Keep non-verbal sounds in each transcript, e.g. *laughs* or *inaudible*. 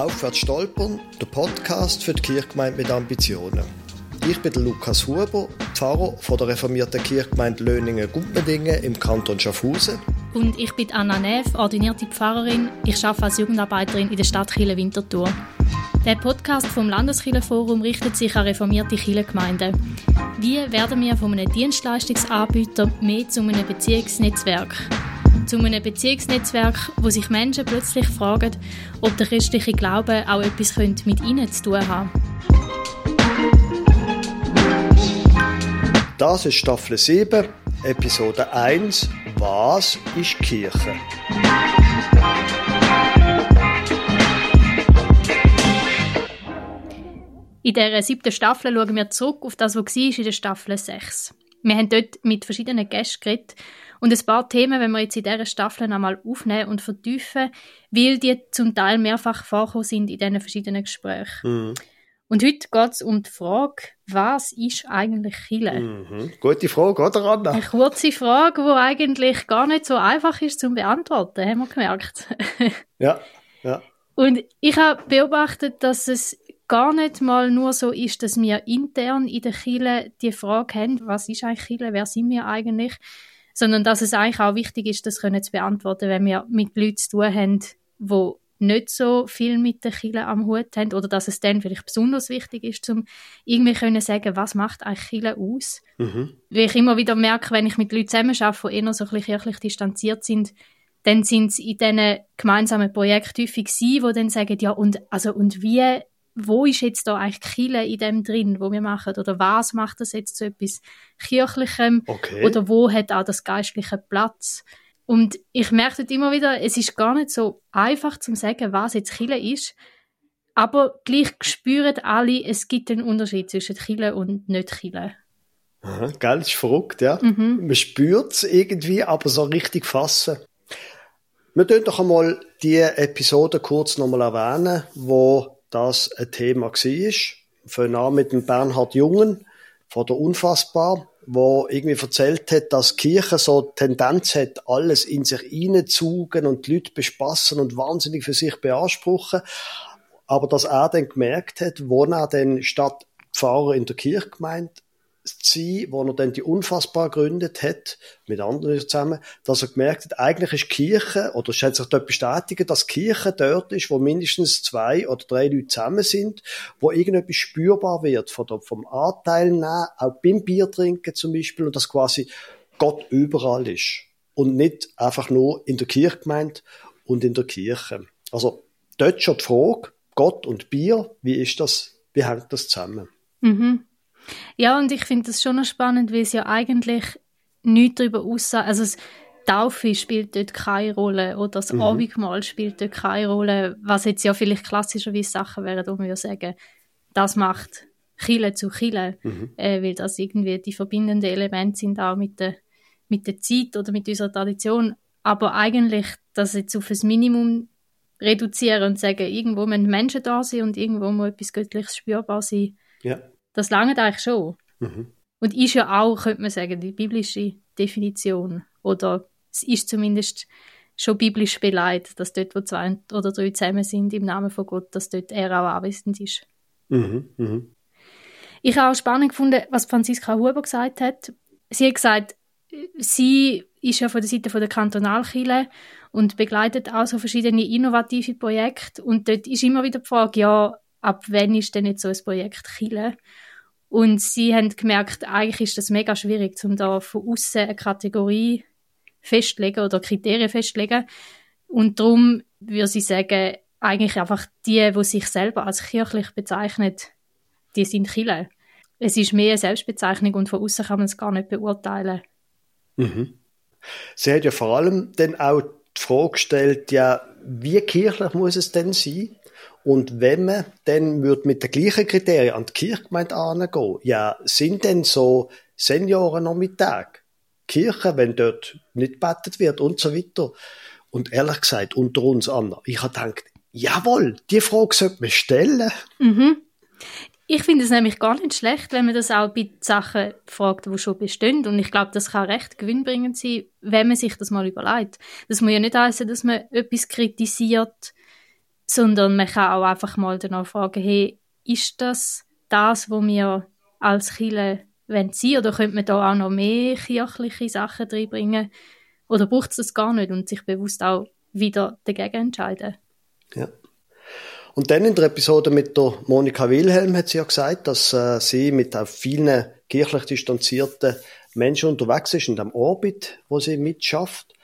Aufwärts stolpern, der Podcast für die Kirchgemeinde mit Ambitionen. Ich bin Lukas Huber, Pfarrer von der reformierten Kirchgemeinde Löningen-Gumpendingen im Kanton Schaffhausen. Und ich bin Anna Neff, ordinierte Pfarrerin. Ich arbeite als Jugendarbeiterin in der Stadt Chile Winterthur. Der Podcast vom Landeskirchenforum richtet sich an reformierte Kirchengemeinden. Wie werden wir von einem Dienstleistungsanbieter mehr zu einem Beziehungsnetzwerk? Zu einem Beziehungsnetzwerk, wo sich Menschen plötzlich fragen, ob der christliche Glaube auch etwas mit ihnen zu tun haben Das ist Staffel 7, Episode 1. Was ist Kirche? In dieser siebten Staffel schauen wir zurück auf das, was war in der Staffel 6. Wir haben dort mit verschiedenen Gästen geredet und ein paar Themen wenn wir jetzt in dieser Staffel einmal aufnehmen und vertiefen, weil die zum Teil mehrfach vorkommen sind in diesen verschiedenen Gesprächen. Mhm. Und heute geht es um die Frage, was ist eigentlich Chile? Mhm. Gute Frage, oder Anna? Eine kurze Frage, die eigentlich gar nicht so einfach ist zu beantworten, haben wir gemerkt. *laughs* ja, ja. Und ich habe beobachtet, dass es gar nicht mal nur so ist, dass wir intern in der Chile die Frage haben, was ist eigentlich Chile, wer sind wir eigentlich, sondern dass es eigentlich auch wichtig ist, das können zu beantworten, wenn wir mit Leuten zu tun haben, die nicht so viel mit der Chile am Hut haben oder dass es dann vielleicht besonders wichtig ist, um irgendwie können sagen, was macht eigentlich Chile aus? Mhm. Weil ich immer wieder merke, wenn ich mit Leuten zusammenarbeite, die eher so ein bisschen kirchlich distanziert sind, dann sind es in diesen gemeinsamen Projekten häufig sie, die dann sagen, ja und, also, und wie, wo ist jetzt da eigentlich Chile in dem drin, wo wir machen? Oder was macht das jetzt zu etwas Kirchlichem? Okay. Oder wo hat auch das Geistliche Platz? Und ich merke immer wieder, es ist gar nicht so einfach zu sagen, was jetzt Chile ist. Aber gleich spüren alle, es gibt einen Unterschied zwischen Chile und nicht Chile. Aha, gell, das ist verrückt, ja. Mhm. Man spürt es irgendwie, aber so richtig fassen. Wir können doch einmal die Episode kurz nochmal erwähnen, wo das ein Thema war. Von an mit dem Bernhard Jungen von der Unfassbar wo irgendwie erzählt hat, dass die Kirche so Tendenz hat, alles in sich reinzugen und die Leute bespassen und wahnsinnig für sich beanspruchen. Aber dass er dann gemerkt hat, wo er dann statt Pfarrer in der Kirchgemeinde sein, wo er dann die Unfassbar gegründet hat, mit anderen zusammen, dass er gemerkt hat, eigentlich ist Kirche, oder es hat sich dort bestätigt, dass Kirche dort ist, wo mindestens zwei oder drei Leute zusammen sind, wo irgendetwas spürbar wird, von der, vom Anteil nehmen, auch beim Bier trinken zum Beispiel, und dass quasi Gott überall ist. Und nicht einfach nur in der Kirchgemeinde und in der Kirche. Also, dort schon die Frage, Gott und Bier, wie ist das, wie hängt das zusammen? Mhm. Ja, und ich finde das schon noch spannend, weil es ja eigentlich nichts darüber aussagt. Also das Taufe spielt dort keine Rolle oder das mhm. Abendmahl spielt dort keine Rolle, was jetzt ja vielleicht klassischerweise Sachen wären, wo wir sagen, das macht Chile zu Chile, mhm. äh, weil das irgendwie die verbindenden Elemente sind auch mit der, mit der Zeit oder mit unserer Tradition. Aber eigentlich das jetzt auf ein Minimum reduzieren und sagen, irgendwo müssen Menschen da sein und irgendwo muss etwas Göttliches spürbar sein. Ja. Das lange eigentlich schon. Mhm. Und ist ja auch, könnte man sagen, die biblische Definition. Oder es ist zumindest schon biblisch beleidigt, dass dort, wo zwei oder drei zusammen sind im Namen von Gott, dass dort er auch anwesend ist. Mhm. Mhm. Ich habe auch spannend gefunden, was Franziska Huber gesagt hat. Sie hat gesagt, sie ist ja von der Seite von der Kantonalkirche und begleitet auch so verschiedene innovative Projekte und dort ist immer wieder die Frage, ja, ab wann ist denn jetzt so ein Projekt Chile? Und sie haben gemerkt, eigentlich ist das mega schwierig, um da von außen eine Kategorie festlegen oder Kriterien festlegen. Und darum würde sie sagen, eigentlich einfach die, die sich selber als kirchlich bezeichnet, die sind Chile. Es ist mehr eine Selbstbezeichnung und von außen kann man es gar nicht beurteilen. Mhm. Sie hat ja vor allem dann auch die Frage gestellt, ja, wie kirchlich muss es denn sein? Und wenn man dann würde mit den gleichen Kriterien an die Kirchgemeinde angehen, ja, sind denn so Senioren noch mit Tag? Kirche, wenn dort nicht betet wird und so weiter. Und ehrlich gesagt, unter uns Anna, ich habe gedacht, jawohl, die Frage sollte man stellen. Mhm. Ich finde es nämlich gar nicht schlecht, wenn man das auch bei Sachen fragt, die schon bestehen. Und ich glaube, das kann recht gewinnbringend sein, wenn man sich das mal überlegt. Das muss ja nicht heißen, dass man etwas kritisiert, sondern man kann auch einfach mal danach fragen, hey, ist das das, was wir als Kirche wenn sie oder könnte man da auch noch mehr kirchliche Sachen reinbringen oder braucht es das gar nicht und sich bewusst auch wieder dagegen entscheiden? Ja. Und dann in der Episode mit der Monika Wilhelm hat sie ja gesagt, dass äh, sie mit auch vielen kirchlich distanzierten Menschen unterwegs ist in dem Orbit, wo sie mitschafft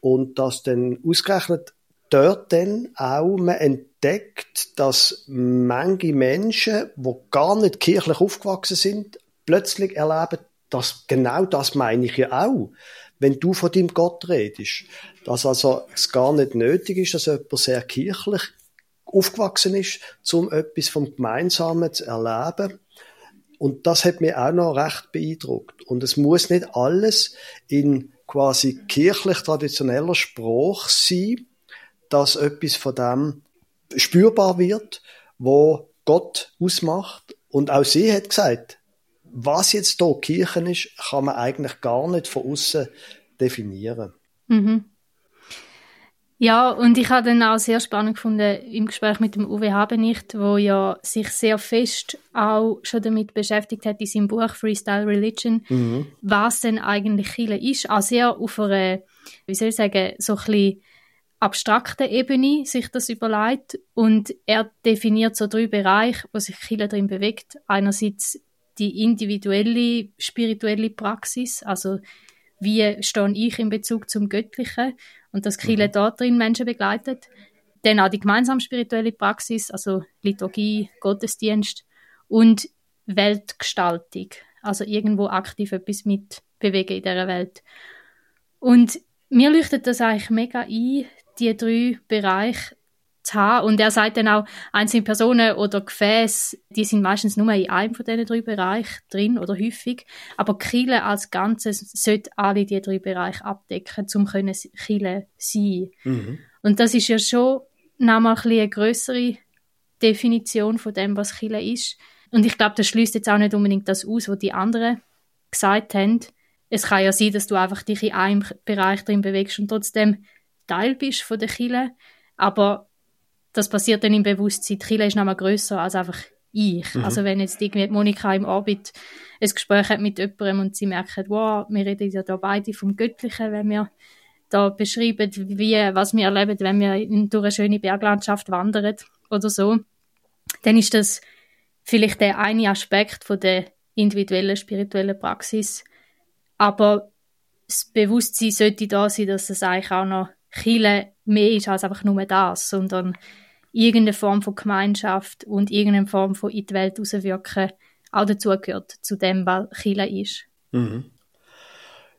und dass dann ausgerechnet dort dann auch man entdeckt, dass manche Menschen, die gar nicht kirchlich aufgewachsen sind, plötzlich erleben, dass genau das meine ich ja auch, wenn du von deinem Gott redest. Dass also es gar nicht nötig ist, dass jemand sehr kirchlich aufgewachsen ist, um etwas vom Gemeinsamen zu erleben. Und das hat mir auch noch recht beeindruckt. Und es muss nicht alles in quasi kirchlich traditioneller Spruch sein, dass etwas von dem spürbar wird, wo Gott ausmacht. Und auch sie hat gesagt, was jetzt hier Kirchen ist, kann man eigentlich gar nicht von außen definieren. Mhm. Ja, und ich habe dann auch sehr spannend gefunden im Gespräch mit dem Uwe Habenicht, wo ja sich sehr fest auch schon damit beschäftigt hat in seinem Buch Freestyle Religion, mhm. was denn eigentlich Chile ist. Auch sehr auf einer, wie soll ich sagen, so ein bisschen abstrakten Ebene sich das überlegt und er definiert so drei Bereiche, wo sich Chile drin bewegt. Einerseits die individuelle spirituelle Praxis, also wie stehe ich in Bezug zum Göttlichen und dass Kirche mhm. dort drin Menschen begleitet. Dann auch die gemeinsame spirituelle Praxis, also Liturgie, Gottesdienst und Weltgestaltung, also irgendwo aktiv etwas mitbewegen in dieser Welt. Und mir leuchtet das eigentlich mega ein, die drei Bereiche zu haben. Und er sagt dann auch, einzelne Personen oder Gefäße, die sind meistens nur in einem von diesen drei Bereichen drin oder häufig. Aber Kille als Ganzes sollte alle diese drei Bereiche abdecken, um Kille sein. Mhm. Und das ist ja schon nochmal ein eine größere Definition von dem, was Kille ist. Und ich glaube, das schließt jetzt auch nicht unbedingt das aus, was die anderen gesagt haben. Es kann ja sein, dass du einfach dich in einem Bereich drin bewegst und trotzdem Teil bist von der Kille. Aber das passiert dann im Bewusstsein. Die Kirche ist nochmal grösser als einfach ich. Mhm. Also wenn jetzt irgendwie Monika im Orbit ein Gespräch hat mit jemandem und sie merkt, wow, wir reden ja da beide vom Göttlichen, wenn wir da beschreiben, wie, was wir erleben, wenn wir in, durch eine schöne Berglandschaft wandern oder so, dann ist das vielleicht der eine Aspekt von der individuellen spirituellen Praxis. Aber das Bewusstsein sollte da sein, dass es eigentlich auch noch Chile mehr ist als einfach nur das, sondern irgendeine Form von Gemeinschaft und irgendeine Form von in die Welt rauswirken auch dazugehört, zu dem, was Chile ist. Mhm.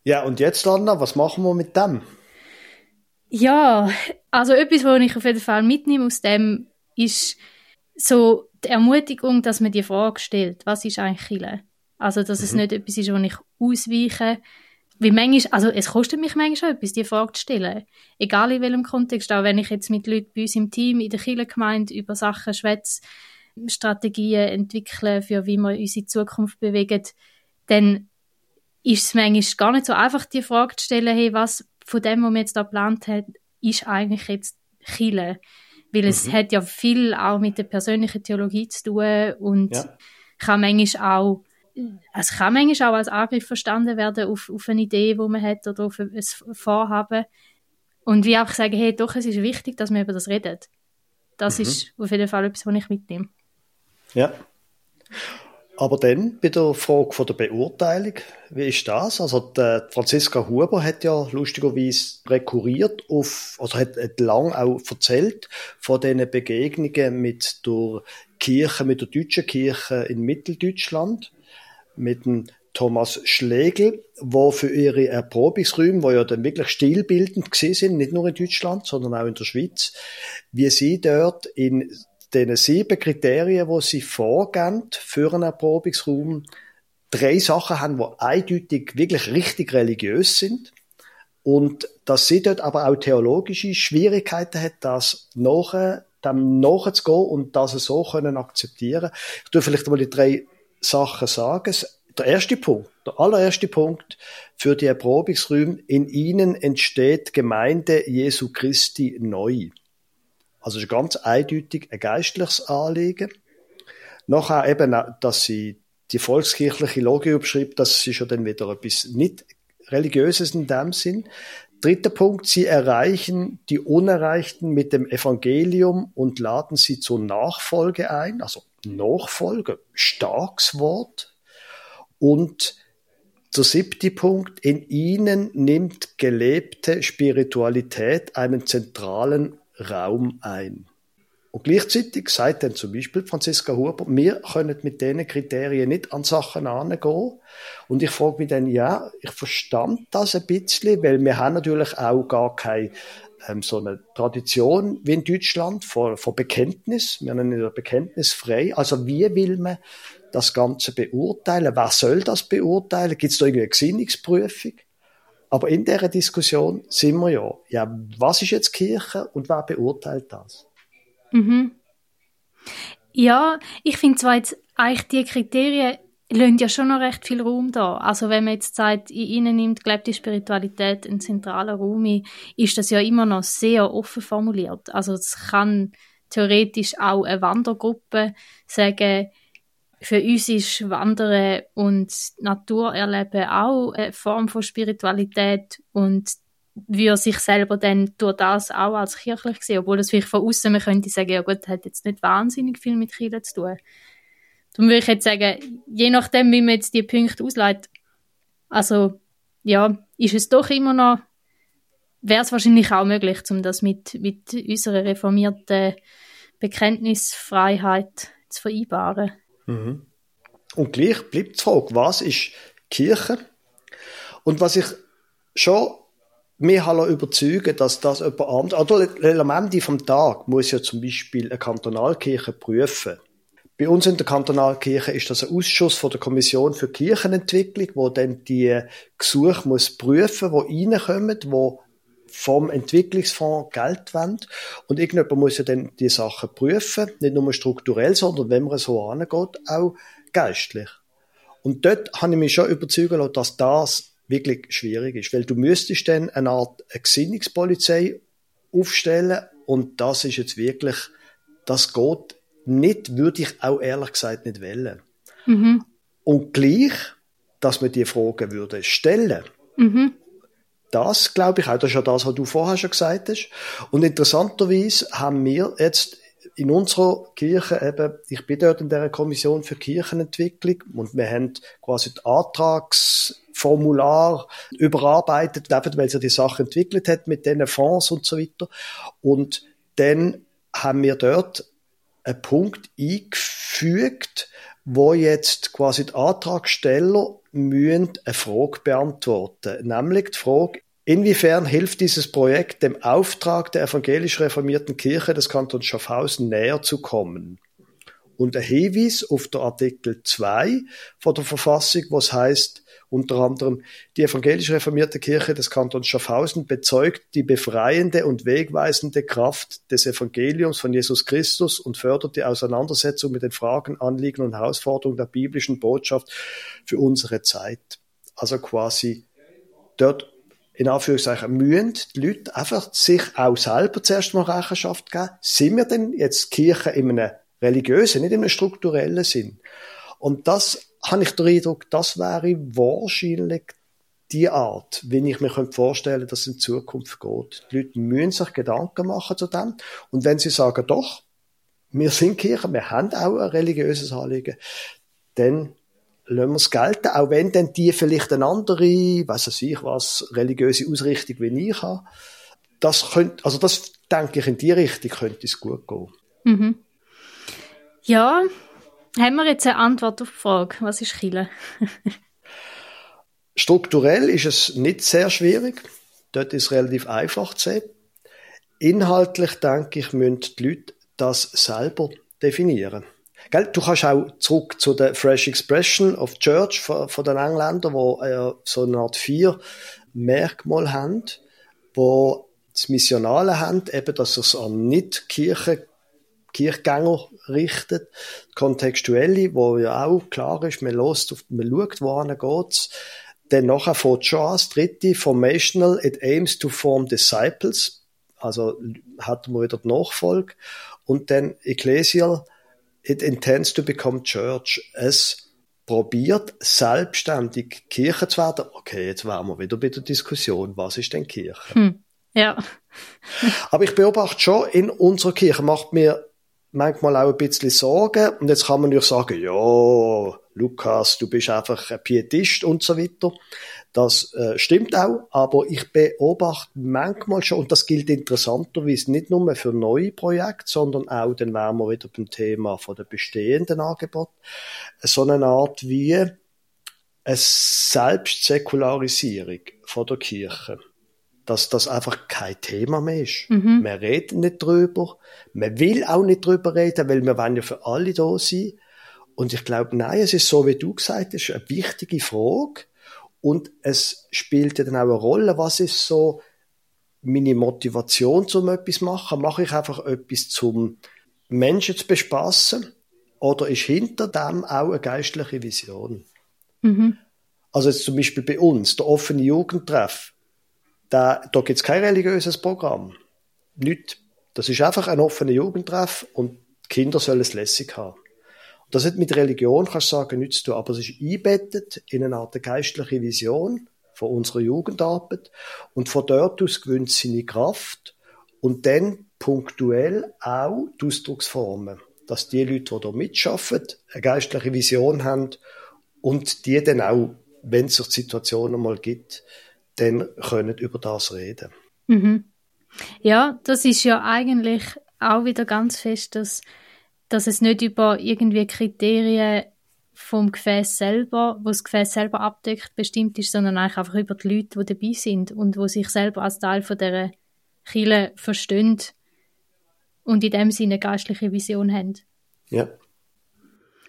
Ja, und jetzt, Anna, was machen wir mit dem? Ja, also etwas, was ich auf jeden Fall mitnehme aus dem, ist so die Ermutigung, dass man die Frage stellt, was ist eigentlich Chile? Also, dass mhm. es nicht etwas ist, wo ich ausweiche, wie manchmal, also es kostet mich manchmal etwas, die Frage zu stellen. Egal in welchem Kontext, auch wenn ich jetzt mit Leuten bei uns im Team, in der Kirchengemeinde über Sachen schwätze, Strategien entwickeln, für wie wir unsere Zukunft bewegen, dann ist es manchmal gar nicht so einfach, die Frage zu stellen, hey, was von dem, was wir jetzt da geplant haben, ist eigentlich jetzt Chile? Weil mhm. es hat ja viel auch mit der persönlichen Theologie zu tun und ja. kann manchmal auch es kann manchmal auch als Angriff verstanden werden auf, auf eine Idee, die man hat oder auf ein Vorhaben. Und wie auch sagen, hey, doch, es ist wichtig, dass wir über das reden. Das mhm. ist auf jeden Fall etwas, was ich mitnehme. Ja. Aber dann bei der Frage von der Beurteilung, wie ist das? Also die Franziska Huber hat ja lustigerweise rekurriert auf, also hat, hat lang auch erzählt von diesen Begegnungen mit der Kirche, mit der deutschen Kirche in Mitteldeutschland mit dem Thomas Schlegel, wo für ihre Erprobungsräume, wo ja dann wirklich stilbildend gewesen sind, nicht nur in Deutschland, sondern auch in der Schweiz, wie sie dort in den sieben Kriterien, wo sie vorgehen für einen Erprobungsraum, drei Sachen haben, die eindeutig wirklich richtig religiös sind. Und dass sie dort aber auch theologische Schwierigkeiten hat, das nachher, dem nachzugehen und das so können akzeptieren. Ich tue vielleicht mal die drei Sachen sagen. Der erste Punkt, der allererste Punkt für die Erprobungsräume, in ihnen entsteht Gemeinde Jesu Christi neu. Also ist ganz eindeutig ein geistliches Anliegen. Nachher eben, dass sie die volkskirchliche Logik beschreibt, das ist ja dann wieder etwas nicht religiöses in dem Sinn. Dritter Punkt, sie erreichen die Unerreichten mit dem Evangelium und laden sie zur Nachfolge ein, also Nachfolge, starkes Wort. Und der siebte Punkt, in ihnen nimmt gelebte Spiritualität einen zentralen Raum ein. Und gleichzeitig sagt dann zum Beispiel Franziska Huber, wir können mit diesen Kriterien nicht an Sachen angehen. Und ich frage mich dann, ja, ich verstand das ein bisschen, weil wir haben natürlich auch gar keine ähm, so eine Tradition wie in Deutschland von, von Bekenntnis. Wir haben ja Bekenntnis frei. Also wie will man das Ganze beurteilen? Wer soll das beurteilen? Gibt es da irgendwie eine Gesinnungsprüfung? Aber in dieser Diskussion sind wir ja, ja, was ist jetzt Kirche und wer beurteilt das? Mhm. Ja, ich finde zwar jetzt eigentlich die Kriterien lassen ja schon noch recht viel Raum da. Also wenn man jetzt sagt, in ihnen nimmt gelebte Spiritualität einen zentralen Raum ein, ist das ja immer noch sehr offen formuliert. Also es kann theoretisch auch eine Wandergruppe sagen, für uns ist Wandern und Naturerleben auch eine Form von Spiritualität und würde sich selber dann durch das auch als kirchlich sehen, obwohl das vielleicht von außen man könnte sagen, ja gut, hat jetzt nicht wahnsinnig viel mit Kirche zu tun. Darum würde ich jetzt sagen, je nachdem, wie man jetzt die Punkte ausleitet, also ja, ist es doch immer noch, wäre es wahrscheinlich auch möglich, um das mit, mit unserer reformierten Bekenntnisfreiheit zu vereinbaren. Mhm. Und gleich bleibt die Frage, was ist Kirche? Und was ich schon mich halt überzeugen, dass das jemand anderes, oder Ende vom Tag muss ja zum Beispiel eine Kantonalkirche prüfen. Bei uns in der Kantonalkirche ist das ein Ausschuss von der Kommission für Kirchenentwicklung, wo dann die Gesuche muss prüfen, wo reinkommen, wo vom Entwicklungsfonds Geld wollen. Und irgendjemand muss ja dann die Sachen prüfen, nicht nur strukturell, sondern wenn man so angeht, auch geistlich. Und dort habe ich mich schon überzeugen lassen, dass das wirklich schwierig ist, weil du müsstest dann eine Art Gesinnungspolizei aufstellen und das ist jetzt wirklich, das geht nicht, würde ich auch ehrlich gesagt nicht wählen. Mhm. Und gleich, dass man die Fragen würde stellen. Mhm. Das glaube ich auch, das ist ja das, was du vorher schon gesagt hast. Und interessanterweise haben wir jetzt in unserer Kirche eben, ich bin dort in der Kommission für Kirchenentwicklung und wir haben quasi das Antragsformular überarbeitet, eben weil sie die Sache entwickelt hat mit diesen Fonds und so weiter. Und dann haben wir dort einen Punkt eingefügt, wo jetzt quasi die Antragsteller müssen eine Frage beantworten. Nämlich die Frage, inwiefern hilft dieses Projekt dem Auftrag der evangelisch reformierten Kirche des Kantons Schaffhausen näher zu kommen? Und ein Hinweis auf der Artikel 2 von der Verfassung, was heißt, unter anderem die evangelisch reformierte Kirche des Kantons Schaffhausen bezeugt die befreiende und wegweisende Kraft des Evangeliums von Jesus Christus und fördert die Auseinandersetzung mit den Fragen, Anliegen und Herausforderungen der biblischen Botschaft für unsere Zeit. Also quasi dort in Anführungszeichen mühen die Leute einfach sich auch selber zuerst mal Rechenschaft geben. Sind wir denn jetzt Kirche in einem religiösen, nicht in einem strukturellen Sinn? Und das habe ich den Eindruck, das wäre wahrscheinlich die Art, wie ich mir vorstellen könnte, dass es in Zukunft geht. Die Leute müssen sich Gedanken machen zu dem. Und wenn sie sagen, doch, wir sind Kirche, wir haben auch ein religiöses Anliegen, dann lassen wir es gelten, auch wenn dann die vielleicht eine andere, weiß ich was, religiöse Ausrichtung wie ich habe. Das könnte, also das denke ich, in die Richtung könnte es gut gehen. Mhm. Ja, haben wir jetzt eine Antwort auf die Frage, was ist Chile? *laughs* Strukturell ist es nicht sehr schwierig. Dort ist es relativ einfach zu sehen. Inhaltlich, denke ich, müssen die Leute das selber definieren. Gell? Du kannst auch zurück zu der Fresh Expression of Church von, von den Engländern, wo äh, so eine Art vier Merkmale haben, wo das Missionale haben, eben, dass es an nicht Kirchen Kirchgänger richtet. Kontextuelle, wo ja auch klar ist, man, lost man schaut, wohin geht's. Dann nachher fährt schon an, das dritte, Formational, it aims to form disciples. Also hat man wieder die Nachfolge. Und dann Ecclesial, it intends to become church. Es probiert selbstständig Kirche zu werden. Okay, jetzt waren wir wieder bei der Diskussion, was ist denn Kirche? Hm, ja. Aber ich beobachte schon, in unserer Kirche macht mir manchmal auch ein bisschen Sorgen. Und jetzt kann man natürlich sagen, ja, Lukas, du bist einfach ein Pietist und so weiter. Das äh, stimmt auch, aber ich beobachte manchmal schon, und das gilt interessanterweise nicht nur für neue Projekte, sondern auch, dann wären wir wieder beim Thema von der bestehenden Angebot, so eine Art wie eine Selbstsäkularisierung von der Kirche dass das einfach kein Thema mehr ist. Mhm. Man redet nicht drüber, man will auch nicht drüber reden, weil wir wollen ja für alle da sein. Und ich glaube, nein, es ist so, wie du gesagt hast, eine wichtige Frage. Und es spielt ja dann auch eine Rolle, was ist so meine Motivation, um etwas zu machen? Mache ich einfach etwas zum Menschen zu bespassen? Oder ist hinter dem auch eine geistliche Vision? Mhm. Also jetzt zum Beispiel bei uns, der offene Jugendtreff da, da gibt es kein religiöses Programm. Nicht. Das ist einfach ein offener Jugendtreff und Kinder sollen es lässig haben. Und das hat mit Religion, kannst du sagen, nichts zu tun, aber es ist einbettet in eine Art geistliche Vision von unserer Jugendarbeit und von dort aus gewinnt seine Kraft und dann punktuell auch die Ausdrucksformen, dass die Leute, die da mitschaffen, eine geistliche Vision haben und die dann auch, wenn es sich die Situation einmal gibt, dann können über das reden. Mhm. Ja, das ist ja eigentlich auch wieder ganz fest, dass, dass es nicht über irgendwie Kriterien vom Gefäß selber, wo das Gefäß selber abdeckt, bestimmt ist, sondern eigentlich einfach über die Leute, die dabei sind und wo sich selber als Teil von dieser Kirche verstehen und in dem Sinne eine geistliche Vision haben. Ja.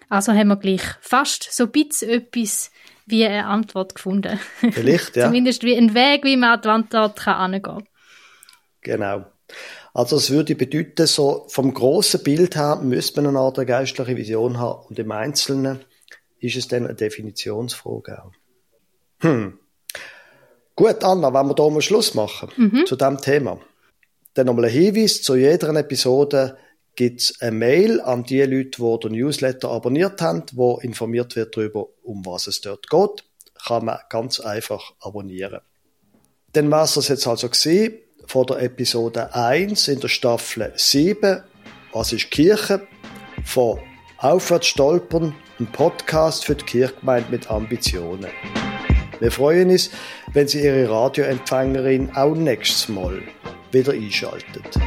Also haben wir gleich fast so ein bisschen etwas wie eine Antwort gefunden. *laughs* Vielleicht, ja. Zumindest wie ein Weg, wie man an die Antwort kann kann. Genau. Also es würde bedeuten, so vom grossen Bild her müsste man eine Art geistliche Vision haben und im Einzelnen ist es dann eine Definitionsfrage auch. Hm. Gut, Anna, wenn wir hier mal Schluss machen mhm. zu diesem Thema. Dann nochmal ein Hinweis zu jeder Episode gibt es eine Mail an die Leute, die den Newsletter abonniert haben, wo informiert wird darüber, um was es dort geht. Kann man ganz einfach abonnieren. Dann war es das jetzt also gesehen von der Episode 1 in der Staffel 7. Was ist Kirche? Von Aufwärts stolpern, ein Podcast für die Kirchgemeinde mit Ambitionen. Wir freuen uns, wenn Sie Ihre Radioempfängerin auch nächstes Mal wieder einschaltet.